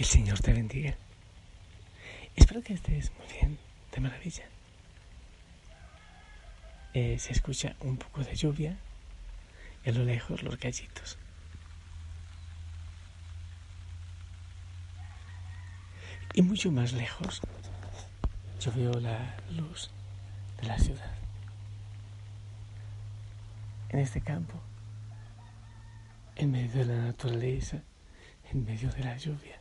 El Señor te bendiga. Espero que estés muy bien, de maravilla. Eh, se escucha un poco de lluvia y a lo lejos los gallitos. Y mucho más lejos yo veo la luz de la ciudad. En este campo, en medio de la naturaleza, en medio de la lluvia.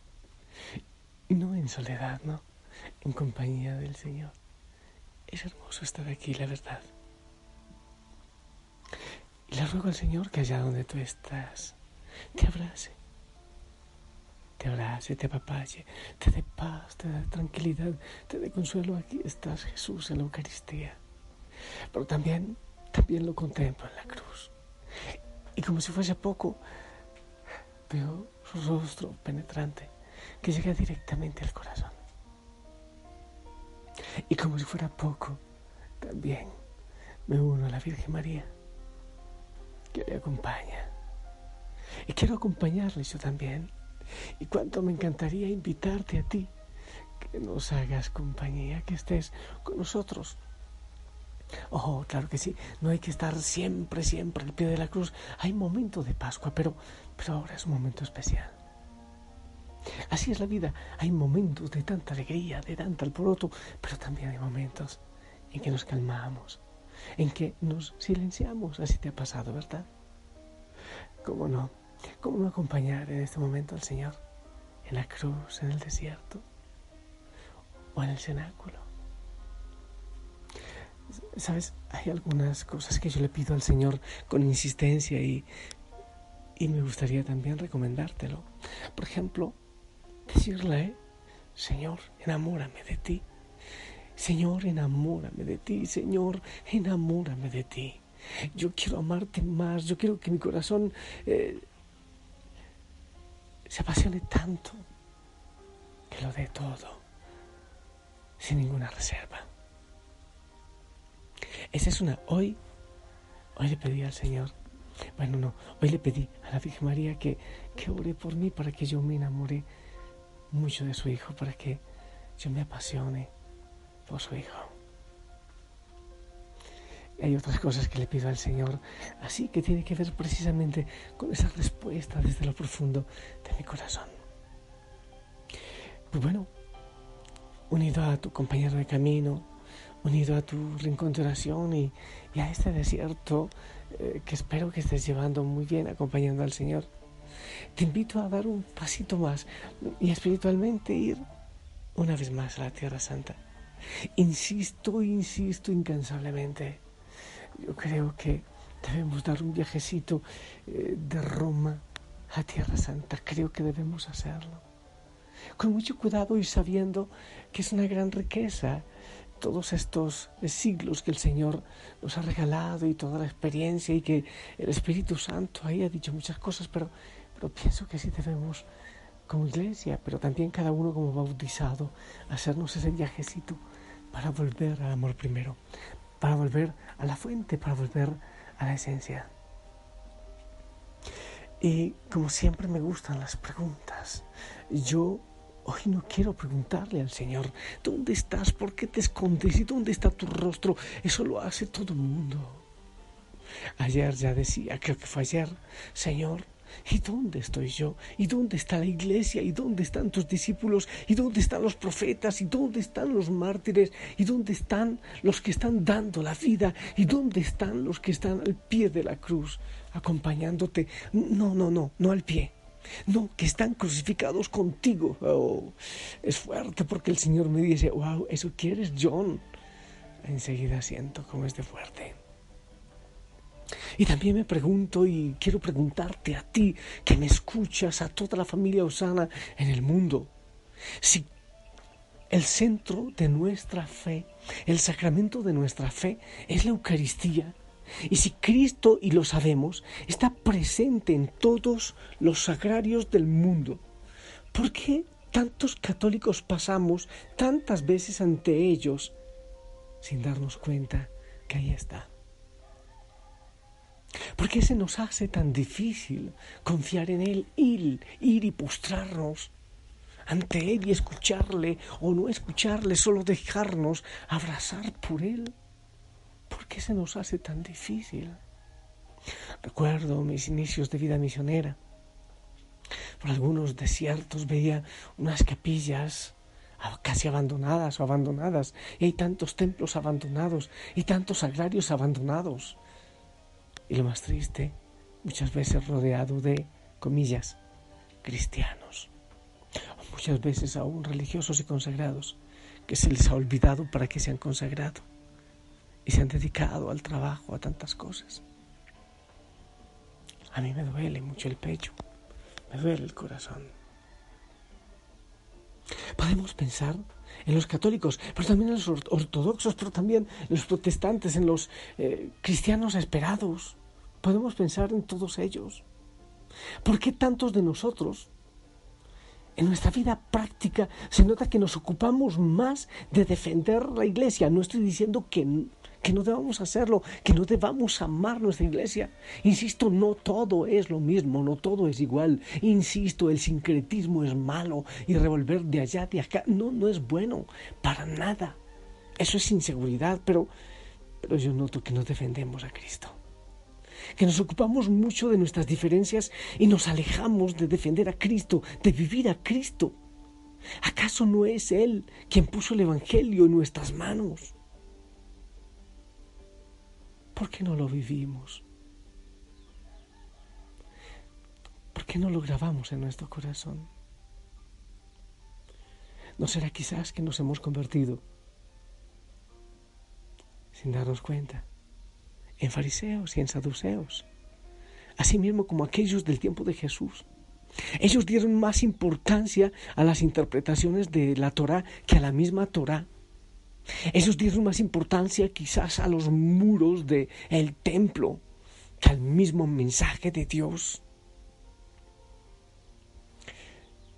No en soledad, no, en compañía del Señor. Es hermoso estar aquí, la verdad. Y le ruego al Señor que allá donde tú estás, te abrace. Te abrace, te apapache, te dé paz, te dé tranquilidad, te dé consuelo. Aquí estás, Jesús, en la Eucaristía. Pero también, también lo contemplo en la cruz. Y como si fuese poco, veo su rostro penetrante que llega directamente al corazón. Y como si fuera poco, también me uno a la Virgen María, que le acompaña. Y quiero acompañarle yo también. Y cuánto me encantaría invitarte a ti, que nos hagas compañía, que estés con nosotros. Oh, claro que sí, no hay que estar siempre, siempre al pie de la cruz. Hay momento de Pascua, pero, pero ahora es un momento especial. Así es la vida. Hay momentos de tanta alegría, de tanta alboroto, pero también hay momentos en que nos calmamos, en que nos silenciamos. Así te ha pasado, ¿verdad? ¿Cómo no? ¿Cómo no acompañar en este momento al Señor? En la cruz, en el desierto o en el cenáculo. Sabes, hay algunas cosas que yo le pido al Señor con insistencia y, y me gustaría también recomendártelo. Por ejemplo, decirle, Señor, enamórame de ti. Señor, enamórame de ti. Señor, enamórame de ti. Yo quiero amarte más. Yo quiero que mi corazón eh, se apasione tanto que lo dé todo, sin ninguna reserva. Esa es una. Hoy, hoy le pedí al Señor, bueno, no, hoy le pedí a la Virgen María que, que ore por mí para que yo me enamore mucho de su Hijo, para que yo me apasione por su Hijo. Hay otras cosas que le pido al Señor, así que tiene que ver precisamente con esa respuesta desde lo profundo de mi corazón. Pues bueno, unido a tu compañero de camino, unido a tu rincón y, a este desierto eh, que espero que estés llevando muy bien acompañando al Señor te invito a dar un pasito más y espiritualmente ir una vez más a la Tierra Santa. Insisto, insisto incansablemente. Yo creo que debemos dar un viajecito eh, de Roma a Tierra Santa. Creo que debemos hacerlo. Con mucho cuidado y sabiendo que es una gran riqueza todos estos siglos que el Señor nos ha regalado y toda la experiencia y que el Espíritu Santo ahí ha dicho muchas cosas, pero pero pienso que sí debemos, como iglesia, pero también cada uno como bautizado, hacernos ese viajecito para volver al amor primero, para volver a la fuente, para volver a la esencia. Y como siempre me gustan las preguntas, yo hoy no quiero preguntarle al Señor, ¿dónde estás? ¿Por qué te escondes? ¿Y dónde está tu rostro? Eso lo hace todo el mundo. Ayer ya decía, creo que fue ayer, Señor, ¿Y dónde estoy yo? ¿Y dónde está la iglesia? ¿Y dónde están tus discípulos? ¿Y dónde están los profetas? ¿Y dónde están los mártires? ¿Y dónde están los que están dando la vida? ¿Y dónde están los que están al pie de la cruz acompañándote? No, no, no, no al pie. No, que están crucificados contigo. Oh, es fuerte porque el Señor me dice, wow, ¿eso quieres, John? Enseguida siento cómo es de fuerte. Y también me pregunto y quiero preguntarte a ti que me escuchas, a toda la familia Osana en el mundo, si el centro de nuestra fe, el sacramento de nuestra fe es la Eucaristía. Y si Cristo, y lo sabemos, está presente en todos los sagrarios del mundo, ¿por qué tantos católicos pasamos tantas veces ante ellos sin darnos cuenta que ahí está? ¿Por qué se nos hace tan difícil confiar en Él, ir, ir y postrarnos ante Él y escucharle o no escucharle, solo dejarnos abrazar por Él. ¿Por qué se nos hace tan difícil? Recuerdo mis inicios de vida misionera. Por algunos desiertos veía unas capillas casi abandonadas o abandonadas, y hay tantos templos abandonados y tantos agrarios abandonados. Y lo más triste, muchas veces rodeado de, comillas, cristianos, o muchas veces aún religiosos y consagrados, que se les ha olvidado para que se han consagrado y se han dedicado al trabajo, a tantas cosas. A mí me duele mucho el pecho, me duele el corazón. Podemos pensar en los católicos, pero también en los ortodoxos, pero también en los protestantes, en los eh, cristianos esperados. Podemos pensar en todos ellos. ¿Por qué tantos de nosotros en nuestra vida práctica se nota que nos ocupamos más de defender la iglesia? No estoy diciendo que que no debamos hacerlo, que no debamos amar nuestra iglesia. Insisto, no todo es lo mismo, no todo es igual. Insisto, el sincretismo es malo y revolver de allá, de acá, no, no es bueno, para nada. Eso es inseguridad, pero, pero yo noto que no defendemos a Cristo. Que nos ocupamos mucho de nuestras diferencias y nos alejamos de defender a Cristo, de vivir a Cristo. ¿Acaso no es Él quien puso el Evangelio en nuestras manos? ¿Por qué no lo vivimos? ¿Por qué no lo grabamos en nuestro corazón? ¿No será quizás que nos hemos convertido, sin darnos cuenta, en fariseos y en saduceos? Asimismo como aquellos del tiempo de Jesús. Ellos dieron más importancia a las interpretaciones de la Torah que a la misma Torah. Ellos dieron más importancia quizás a los muros del el templo que al mismo mensaje de Dios.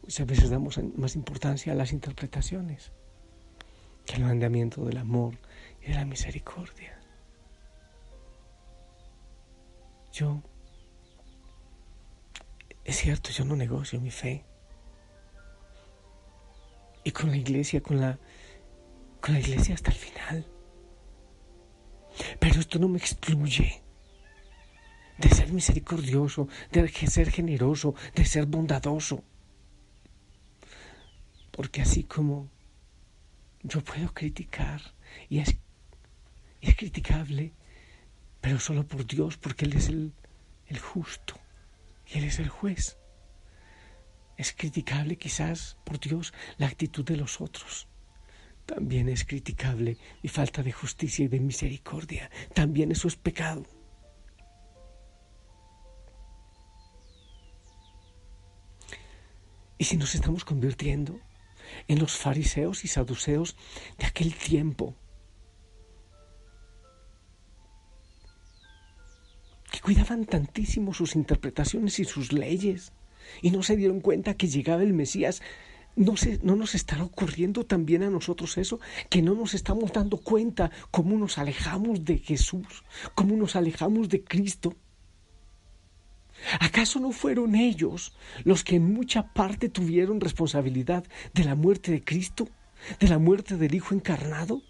Muchas veces damos más importancia a las interpretaciones que al mandamiento del amor y de la misericordia. Yo, es cierto, yo no negocio mi fe. Y con la iglesia, con la con la iglesia hasta el final. Pero esto no me excluye de ser misericordioso, de ser generoso, de ser bondadoso. Porque así como yo puedo criticar, y es, es criticable, pero solo por Dios, porque Él es el, el justo y Él es el juez. Es criticable quizás por Dios la actitud de los otros. También es criticable y falta de justicia y de misericordia. También eso es pecado. Y si nos estamos convirtiendo en los fariseos y saduceos de aquel tiempo, cuidaban tantísimo sus interpretaciones y sus leyes, y no se dieron cuenta que llegaba el Mesías ¿No, ¿No nos estará ocurriendo también a nosotros eso? Que no nos estamos dando cuenta cómo nos alejamos de Jesús, cómo nos alejamos de Cristo. ¿Acaso no fueron ellos los que en mucha parte tuvieron responsabilidad de la muerte de Cristo, de la muerte del Hijo encarnado?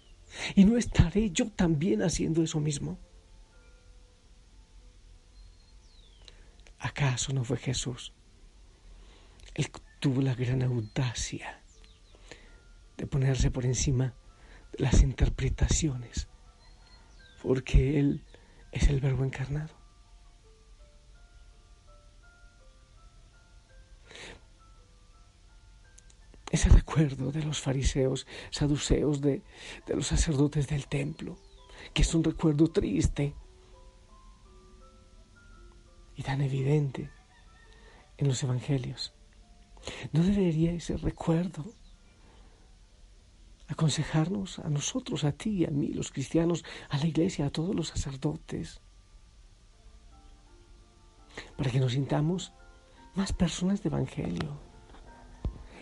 ¿Y no estaré yo también haciendo eso mismo? ¿Acaso no fue Jesús el tuvo la gran audacia de ponerse por encima de las interpretaciones, porque Él es el verbo encarnado. Ese recuerdo de los fariseos, saduceos, de, de los sacerdotes del templo, que es un recuerdo triste y tan evidente en los evangelios. ¿No debería ese recuerdo aconsejarnos a nosotros, a ti, a mí, los cristianos, a la iglesia, a todos los sacerdotes, para que nos sintamos más personas de evangelio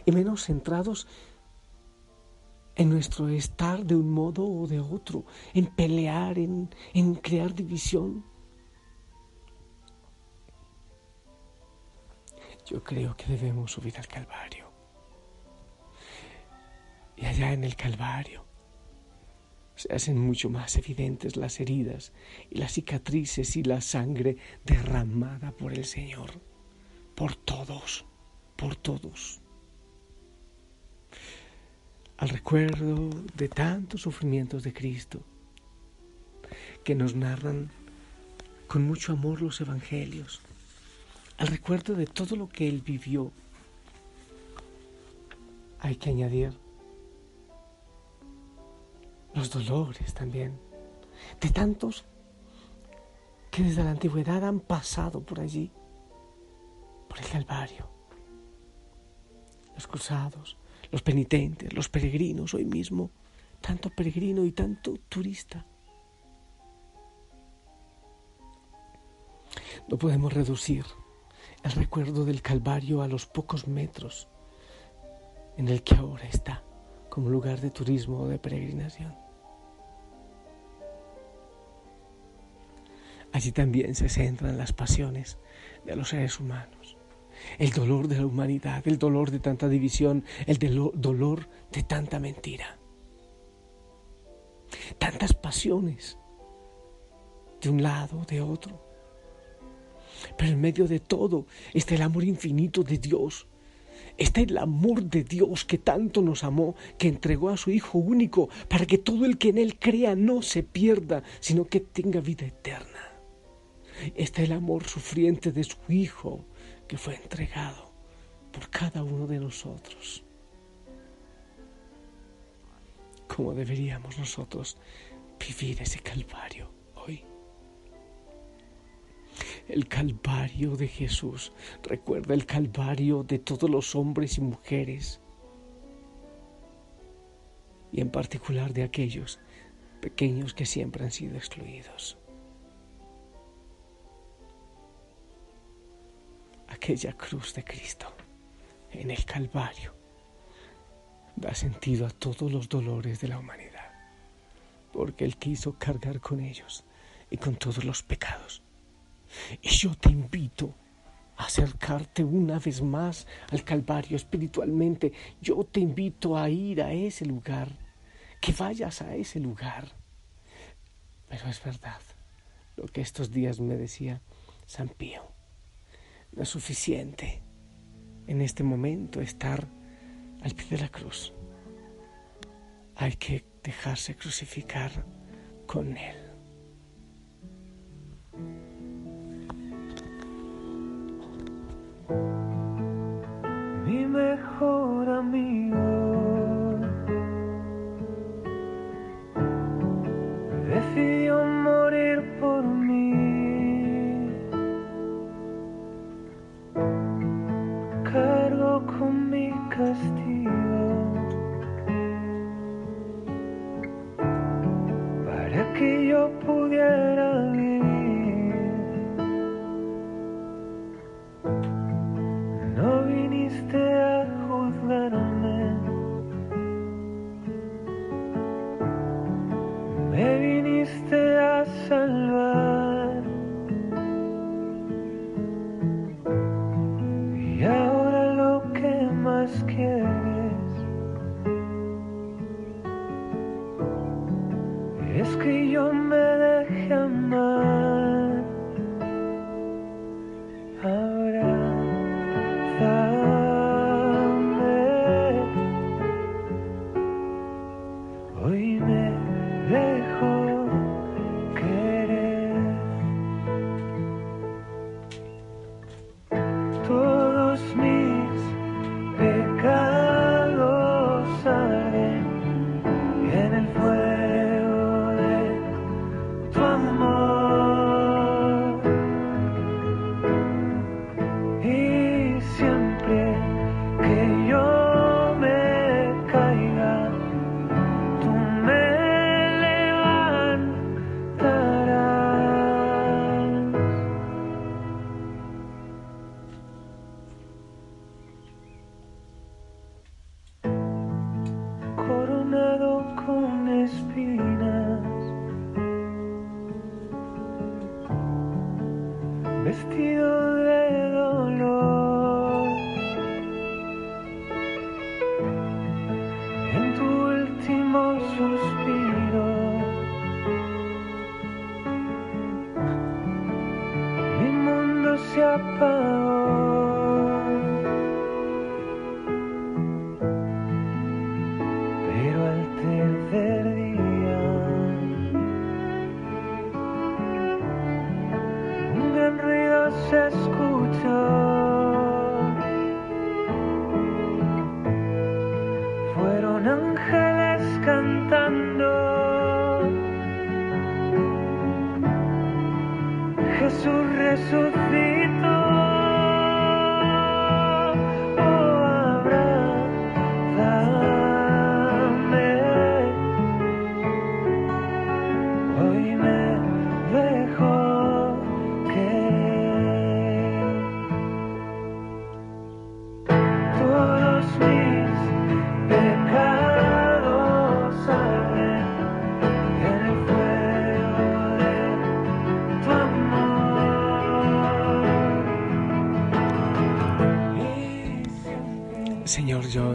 y menos centrados en nuestro estar de un modo o de otro, en pelear, en, en crear división? Yo creo que debemos subir al Calvario Y allá en el Calvario se hacen mucho más evidentes las heridas y las cicatrices y la sangre derramada por el Señor, por todos, por todos. Al recuerdo de tantos sufrimientos de Cristo que nos narran con mucho amor los evangelios, al recuerdo de todo lo que Él vivió, hay que añadir los dolores también, de tantos que desde la antigüedad han pasado por allí, por el Calvario. Los cruzados, los penitentes, los peregrinos, hoy mismo, tanto peregrino y tanto turista. No podemos reducir el recuerdo del Calvario a los pocos metros en el que ahora está como lugar de turismo o de peregrinación. Allí también se centran las pasiones de los seres humanos, el dolor de la humanidad, el dolor de tanta división, el dolor de tanta mentira. Tantas pasiones de un lado, de otro. Pero en medio de todo está el amor infinito de Dios está el amor de Dios que tanto nos amó, que entregó a su Hijo único para que todo el que en Él crea no se pierda, sino que tenga vida eterna. Está el amor sufriente de su Hijo que fue entregado por cada uno de nosotros. ¿Cómo deberíamos nosotros vivir ese calvario? El Calvario de Jesús. Recuerda el Calvario de todos los hombres y mujeres. Y en particular de aquellos pequeños que siempre han sido excluidos. Aquella cruz de Cristo en el Calvario da sentido a todos los dolores de la humanidad, porque Él quiso cargar con ellos y con todos los pecados y yo te invito a acercarte una vez más al Calvario espiritualmente. Yo te invito a ir a ese lugar, que vayas a ese lugar. Pero es verdad lo que estos días me decía San Pío. No es suficiente en este momento estar al pie de la cruz. Hay que dejarse crucificar con Él. Mejor amigo. En tu success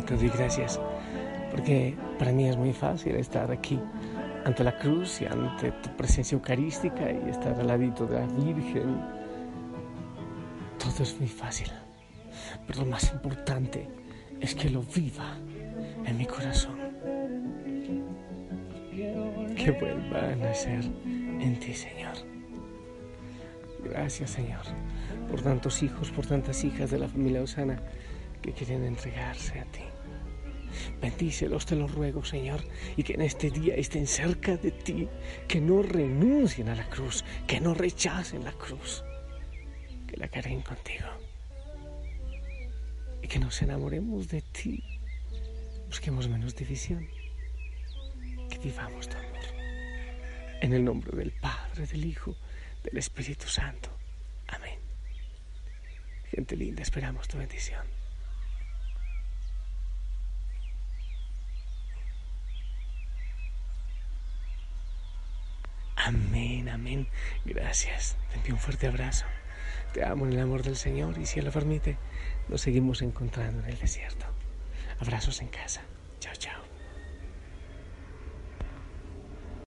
te doy gracias porque para mí es muy fácil estar aquí ante la cruz y ante tu presencia eucarística y estar al ladito de la Virgen. Todo es muy fácil, pero lo más importante es que lo viva en mi corazón. Que vuelva a nacer en ti, Señor. Gracias, Señor, por tantos hijos, por tantas hijas de la familia Osana que quieren entregarse a ti. Bendícelos, te lo ruego, Señor, y que en este día estén cerca de ti, que no renuncien a la cruz, que no rechacen la cruz, que la carguen contigo. Y que nos enamoremos de ti, busquemos menos división, que vivamos tu amor. En el nombre del Padre, del Hijo, del Espíritu Santo. Amén. Gente linda, esperamos tu bendición. Amén, amén. Gracias. Te envío un fuerte abrazo. Te amo en el amor del Señor y si Él lo permite, nos seguimos encontrando en el desierto. Abrazos en casa. Chao, chao.